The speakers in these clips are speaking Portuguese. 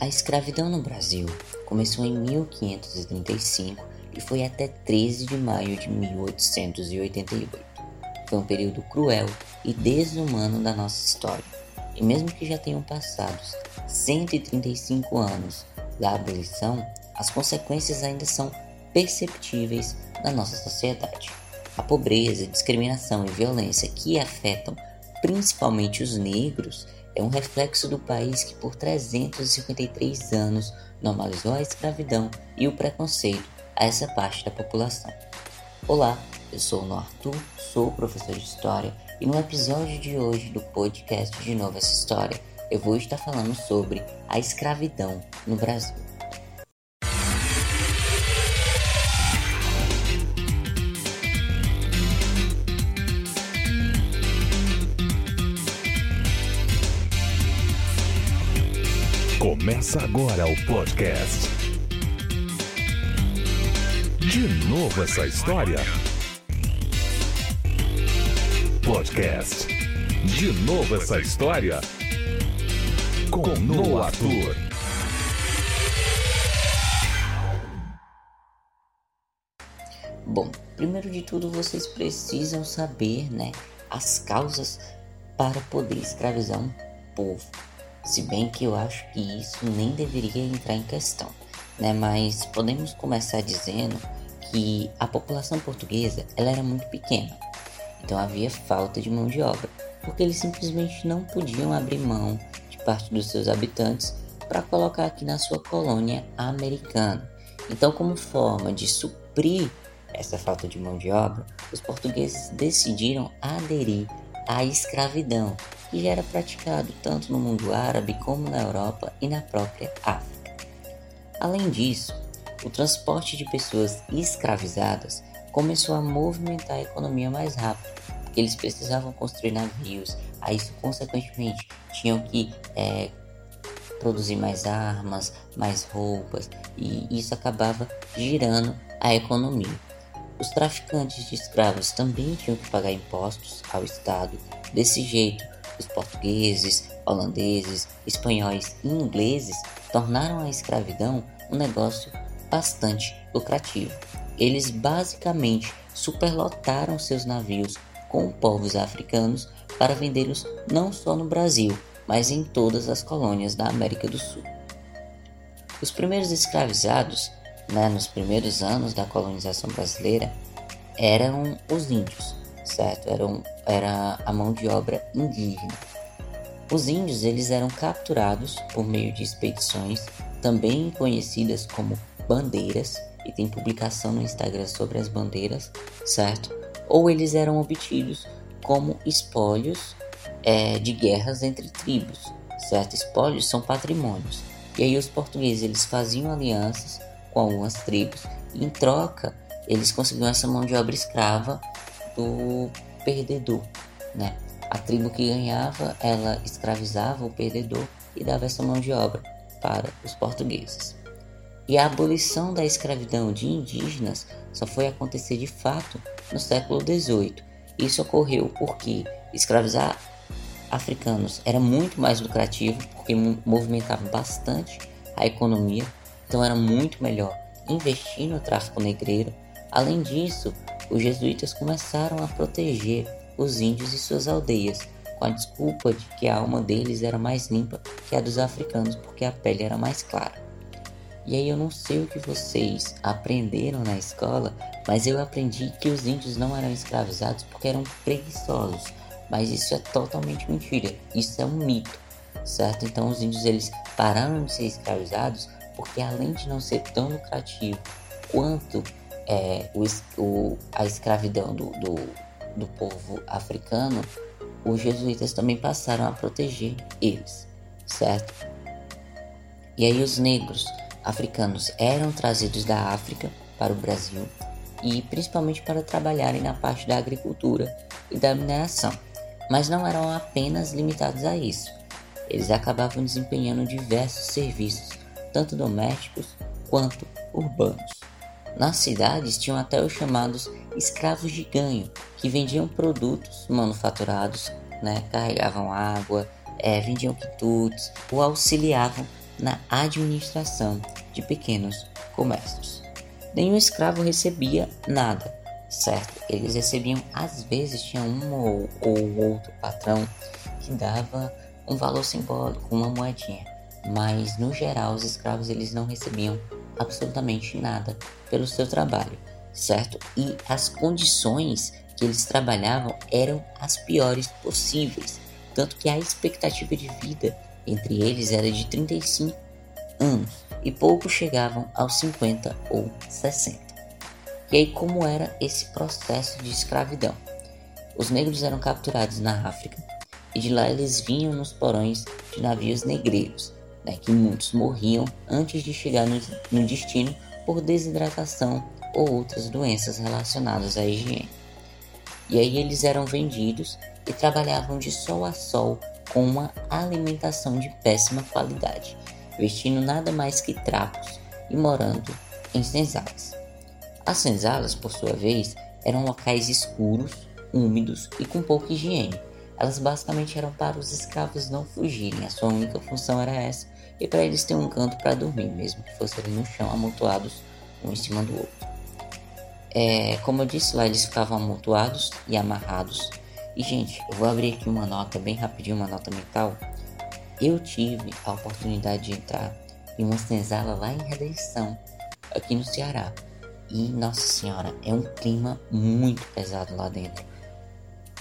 A escravidão no Brasil começou em 1535 e foi até 13 de maio de 1888. Foi um período cruel e desumano da nossa história. E mesmo que já tenham passado 135 anos da abolição, as consequências ainda são perceptíveis na nossa sociedade. A pobreza, discriminação e violência que afetam principalmente os negros é um reflexo do país que por 353 anos normalizou a escravidão e o preconceito a essa parte da população. Olá, eu sou o Arthur, sou professor de História e no episódio de hoje do podcast De Novo Essa História eu vou estar falando sobre a escravidão no Brasil. Começa agora o podcast. De novo essa história. Podcast. De novo essa história. Com Noah Arthur. Bom, primeiro de tudo vocês precisam saber, né, as causas para poder escravizar um povo. Se bem que eu acho que isso nem deveria entrar em questão, né? Mas podemos começar dizendo que a população portuguesa ela era muito pequena, então havia falta de mão de obra, porque eles simplesmente não podiam abrir mão de parte dos seus habitantes para colocar aqui na sua colônia americana. Então, como forma de suprir essa falta de mão de obra, os portugueses decidiram aderir à escravidão, que já era praticado tanto no mundo árabe como na Europa e na própria África. Além disso, o transporte de pessoas escravizadas começou a movimentar a economia mais rápido, porque eles precisavam construir navios, a isso consequentemente tinham que é, produzir mais armas, mais roupas, e isso acabava girando a economia. Os traficantes de escravos também tinham que pagar impostos ao Estado. Desse jeito, os portugueses, holandeses, espanhóis e ingleses tornaram a escravidão um negócio bastante lucrativo. Eles basicamente superlotaram seus navios com povos africanos para vendê-los não só no Brasil, mas em todas as colônias da América do Sul. Os primeiros escravizados né, nos primeiros anos da colonização brasileira eram os índios, certo? Eram, era a mão de obra indígena. Os índios eles eram capturados por meio de expedições, também conhecidas como bandeiras, e tem publicação no Instagram sobre as bandeiras, certo? Ou eles eram obtidos como espólios é, de guerras entre tribos, certo? Espólios são patrimônios. E aí os portugueses eles faziam alianças com algumas tribos. Em troca, eles conseguiam essa mão de obra escrava do perdedor, né? A tribo que ganhava, ela escravizava o perdedor e dava essa mão de obra para os portugueses. E a abolição da escravidão de indígenas só foi acontecer de fato no século XVIII. Isso ocorreu porque escravizar africanos era muito mais lucrativo, porque movimentava bastante a economia então era muito melhor investir no tráfico negreiro. Além disso, os jesuítas começaram a proteger os índios e suas aldeias, com a desculpa de que a alma deles era mais limpa que a dos africanos, porque a pele era mais clara. E aí eu não sei o que vocês aprenderam na escola, mas eu aprendi que os índios não eram escravizados porque eram preguiçosos. Mas isso é totalmente mentira. Isso é um mito, certo? Então os índios eles pararam de ser escravizados porque além de não ser tão lucrativo quanto é, o, o, a escravidão do, do, do povo africano, os jesuítas também passaram a proteger eles, certo? E aí os negros africanos eram trazidos da África para o Brasil e principalmente para trabalharem na parte da agricultura e da mineração, mas não eram apenas limitados a isso. Eles acabavam desempenhando diversos serviços tanto domésticos quanto urbanos. Nas cidades tinham até os chamados escravos de ganho, que vendiam produtos manufaturados, né, carregavam água, é, vendiam quitutes ou auxiliavam na administração de pequenos comércios. Nenhum escravo recebia nada, certo? Eles recebiam, às vezes, tinha um ou, ou outro patrão que dava um valor simbólico, uma moedinha, mas no geral os escravos eles não recebiam absolutamente nada pelo seu trabalho, certo? E as condições que eles trabalhavam eram as piores possíveis, tanto que a expectativa de vida entre eles era de 35 anos e poucos chegavam aos 50 ou 60. E aí, como era esse processo de escravidão? Os negros eram capturados na África e de lá eles vinham nos porões de navios negreiros, né, que muitos morriam antes de chegar no, no destino por desidratação ou outras doenças relacionadas à higiene. E aí eles eram vendidos e trabalhavam de sol a sol com uma alimentação de péssima qualidade, vestindo nada mais que trapos e morando em senzalas. As senzalas, por sua vez, eram locais escuros, úmidos e com pouca higiene. Elas basicamente eram para os escravos não fugirem, a sua única função era essa, e para eles ter um canto para dormir, mesmo que fossem no chão amontoados um em cima do outro. É, como eu disse lá, eles ficavam amontoados e amarrados. E gente, eu vou abrir aqui uma nota bem rapidinho, uma nota mental. Eu tive a oportunidade de entrar em uma senzala lá em Redenção, aqui no Ceará. E nossa senhora, é um clima muito pesado lá dentro.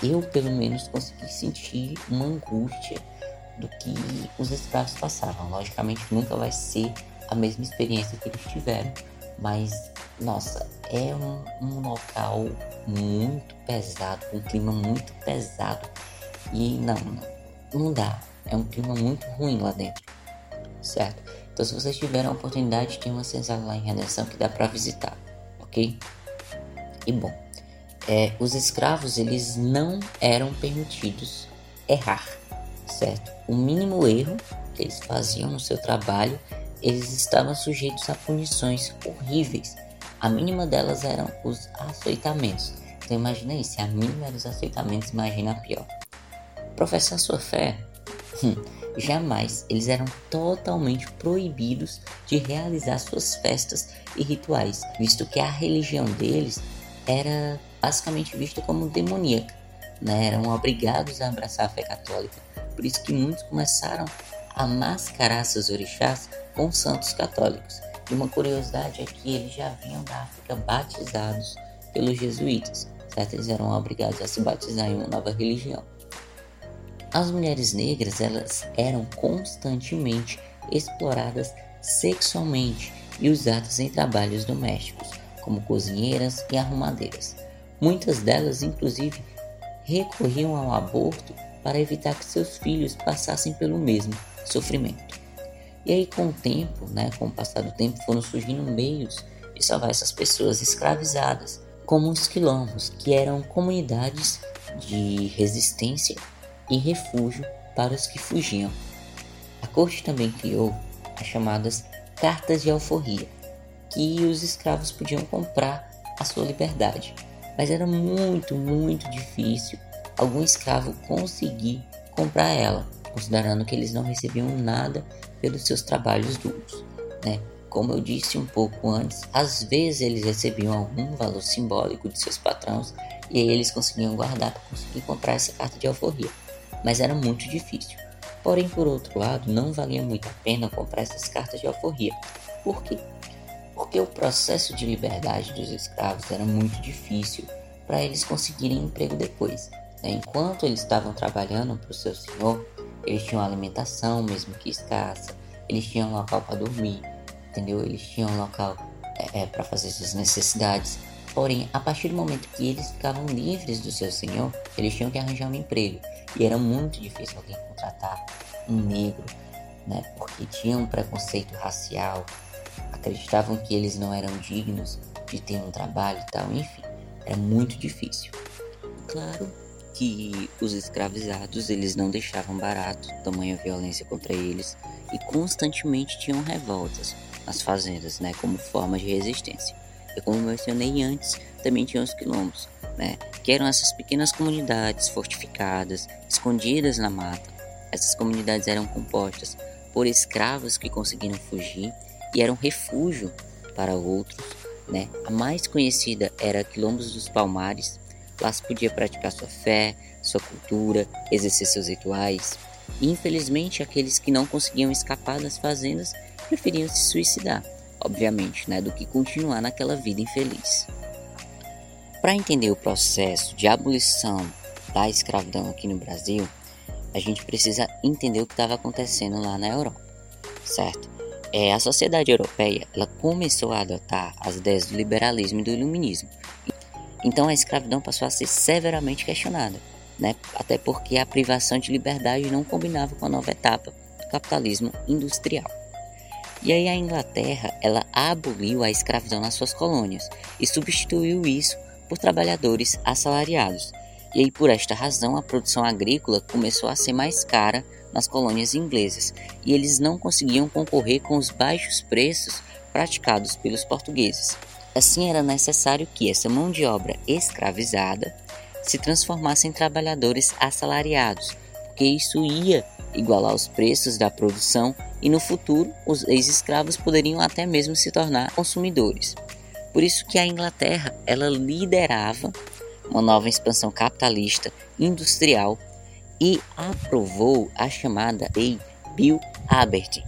Eu pelo menos consegui sentir uma angústia do que os escravos passavam. Logicamente nunca vai ser a mesma experiência que eles tiveram, mas nossa, é um, um local muito pesado, um clima muito pesado. E não, não dá. É um clima muito ruim lá dentro, certo? Então, se vocês tiverem a oportunidade, tem uma senzala lá em Redenção que dá para visitar ok? E bom, é, os escravos eles não eram permitidos errar, certo? O mínimo erro que eles faziam no seu trabalho, eles estavam sujeitos a punições horríveis. A mínima delas eram os açoitamentos. Então imagina aí, se a mínima era os açoitamentos, imagina a pior. Professar sua fé? Hum, jamais eles eram totalmente proibidos de realizar suas festas e rituais, visto que a religião deles era basicamente vista como demoníaca, né? eram obrigados a abraçar a fé católica, por isso que muitos começaram a mascarar seus orixás com santos católicos. E uma curiosidade é que eles já vinham da África batizados pelos jesuítas, certo? Eles eram obrigados a se batizar em uma nova religião. As mulheres negras elas eram constantemente exploradas sexualmente e usadas em trabalhos domésticos, como cozinheiras e arrumadeiras. Muitas delas, inclusive, recorriam ao aborto para evitar que seus filhos passassem pelo mesmo sofrimento. E aí, com o tempo, né, com o passar do tempo, foram surgindo meios de salvar essas pessoas escravizadas, como os quilombos, que eram comunidades de resistência e refúgio para os que fugiam. A corte também criou as chamadas cartas de alforria, que os escravos podiam comprar a sua liberdade, mas era muito, muito difícil algum escravo conseguir comprar ela, considerando que eles não recebiam nada pelos seus trabalhos duros, né? Como eu disse um pouco antes, às vezes eles recebiam algum valor simbólico de seus patrões e aí eles conseguiam guardar para conseguir comprar essa carta de alforria mas era muito difícil. Porém, por outro lado, não valia muito a pena comprar essas cartas de alforria. Por quê? Porque o processo de liberdade dos escravos era muito difícil para eles conseguirem emprego depois. Né? Enquanto eles estavam trabalhando para o seu senhor, eles tinham alimentação, mesmo que escassa, eles tinham local para dormir, entendeu? Eles tinham local é, é, para fazer suas necessidades. Porém, a partir do momento que eles ficavam livres do seu senhor, eles tinham que arranjar um emprego. E era muito difícil alguém contratar um negro, né? Porque tinha um preconceito racial, acreditavam que eles não eram dignos de ter um trabalho e tal, enfim, era muito difícil. Claro que os escravizados eles não deixavam barato tamanha violência contra eles e constantemente tinham revoltas nas fazendas, né, como forma de resistência. E como mencionei antes, também tinha os quilombos, né, que eram essas pequenas comunidades fortificadas, escondidas na mata. Essas comunidades eram compostas por escravos que conseguiram fugir e eram refúgio para outros. Né? A mais conhecida era Quilombos dos Palmares. Lá se podia praticar sua fé, sua cultura, exercer seus rituais. E infelizmente aqueles que não conseguiam escapar das fazendas preferiam se suicidar, obviamente, né, do que continuar naquela vida infeliz. Para entender o processo de abolição da escravidão aqui no Brasil, a gente precisa entender o que estava acontecendo lá na Europa, certo? É, a sociedade europeia ela começou a adotar as ideias do liberalismo e do iluminismo. Então a escravidão passou a ser severamente questionada, né? até porque a privação de liberdade não combinava com a nova etapa do capitalismo industrial. E aí a Inglaterra ela aboliu a escravidão nas suas colônias e substituiu isso por trabalhadores assalariados. E aí por esta razão a produção agrícola começou a ser mais cara nas colônias inglesas e eles não conseguiam concorrer com os baixos preços praticados pelos portugueses. Assim era necessário que essa mão de obra escravizada se transformasse em trabalhadores assalariados, porque isso ia igualar os preços da produção e no futuro os ex-escravos poderiam até mesmo se tornar consumidores. Por isso que a Inglaterra ela liderava uma nova expansão capitalista industrial e aprovou a chamada Lei Bill Abert.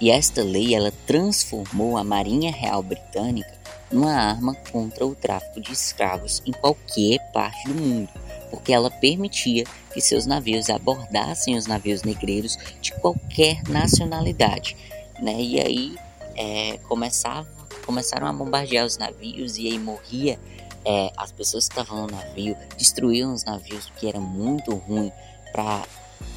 E esta lei ela transformou a Marinha Real Britânica numa arma contra o tráfico de escravos em qualquer parte do mundo, porque ela permitia que seus navios abordassem os navios negreiros de qualquer nacionalidade, né? E aí é, começava, começaram a bombardear os navios e aí morria é, as pessoas que estavam no navio, destruíam os navios, o que era muito ruim para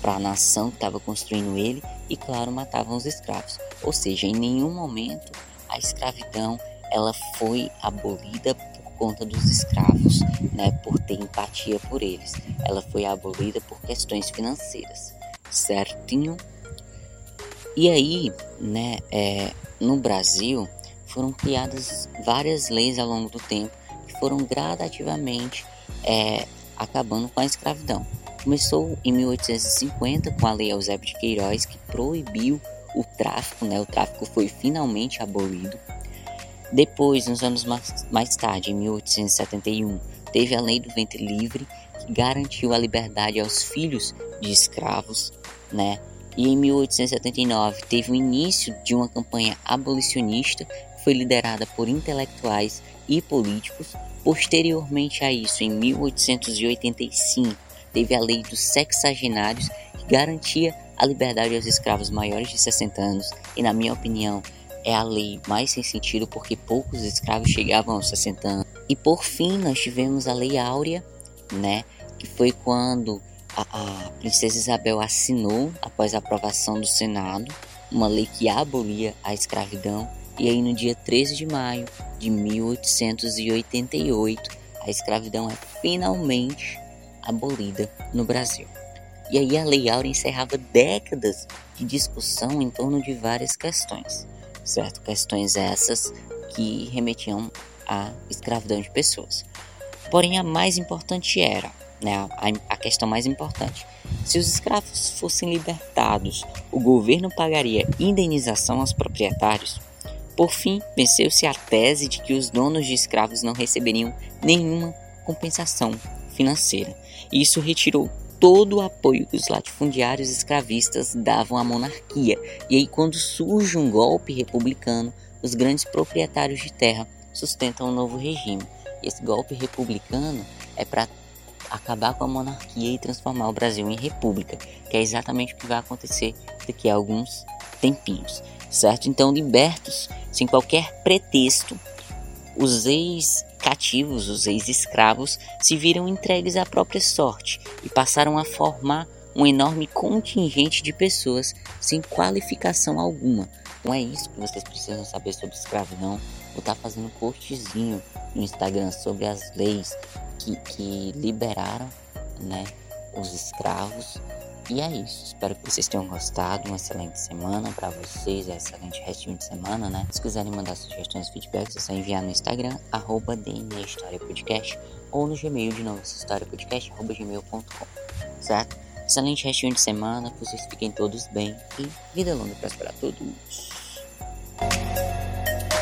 a nação que estava construindo ele e claro matavam os escravos. Ou seja, em nenhum momento a escravidão ela foi abolida por conta dos escravos, né, por ter empatia por eles. Ela foi abolida por questões financeiras, certinho? E aí, né, é, no Brasil foram criadas várias leis ao longo do tempo que foram gradativamente é, acabando com a escravidão. Começou em 1850 com a Lei Eusébio de Queiroz que proibiu o tráfico, né? O tráfico foi finalmente abolido. Depois, nos anos mais, mais tarde, em 1871, teve a Lei do Ventre Livre que garantiu a liberdade aos filhos de escravos, né? E em 1879 teve o início de uma campanha abolicionista que foi liderada por intelectuais e políticos. Posteriormente a isso, em 1885, teve a lei dos sexagenários que garantia a liberdade aos escravos maiores de 60 anos e na minha opinião é a lei mais sem sentido porque poucos escravos chegavam aos 60 anos. E por fim nós tivemos a Lei Áurea, né, que foi quando a, a princesa Isabel assinou após a aprovação do Senado uma lei que abolia a escravidão e aí no dia 13 de maio de 1888 a escravidão é finalmente abolida no Brasil. E aí a Lei Áurea encerrava décadas de discussão em torno de várias questões, certo? Questões essas que remetiam à escravidão de pessoas. Porém, a mais importante era, né, a, a questão mais importante, se os escravos fossem libertados, o governo pagaria indenização aos proprietários? Por fim, venceu-se a tese de que os donos de escravos não receberiam nenhuma compensação financeira. Isso retirou todo o apoio que os latifundiários escravistas davam à monarquia. E aí, quando surge um golpe republicano, os grandes proprietários de terra sustentam um novo regime. E esse golpe republicano é para acabar com a monarquia e transformar o Brasil em república, que é exatamente o que vai acontecer daqui a alguns tempinhos, certo? Então, libertos sem qualquer pretexto, os ex cativos, os ex-escravos, se viram entregues à própria sorte e passaram a formar um enorme contingente de pessoas sem qualificação alguma. Não é isso que vocês precisam saber sobre escravidão. Vou estar fazendo um postzinho no Instagram sobre as leis que, que liberaram né, os escravos e é isso. Espero que vocês tenham gostado. Uma excelente semana para vocês. É excelente restinho de semana, né? Se quiserem mandar sugestões e feedbacks, é só enviar no Instagram, arroba Podcast, ou no Gmail de novo, história podcast, arroba gmail.com, certo? Excelente restinho de semana, que vocês fiquem todos bem e vida longa para todos.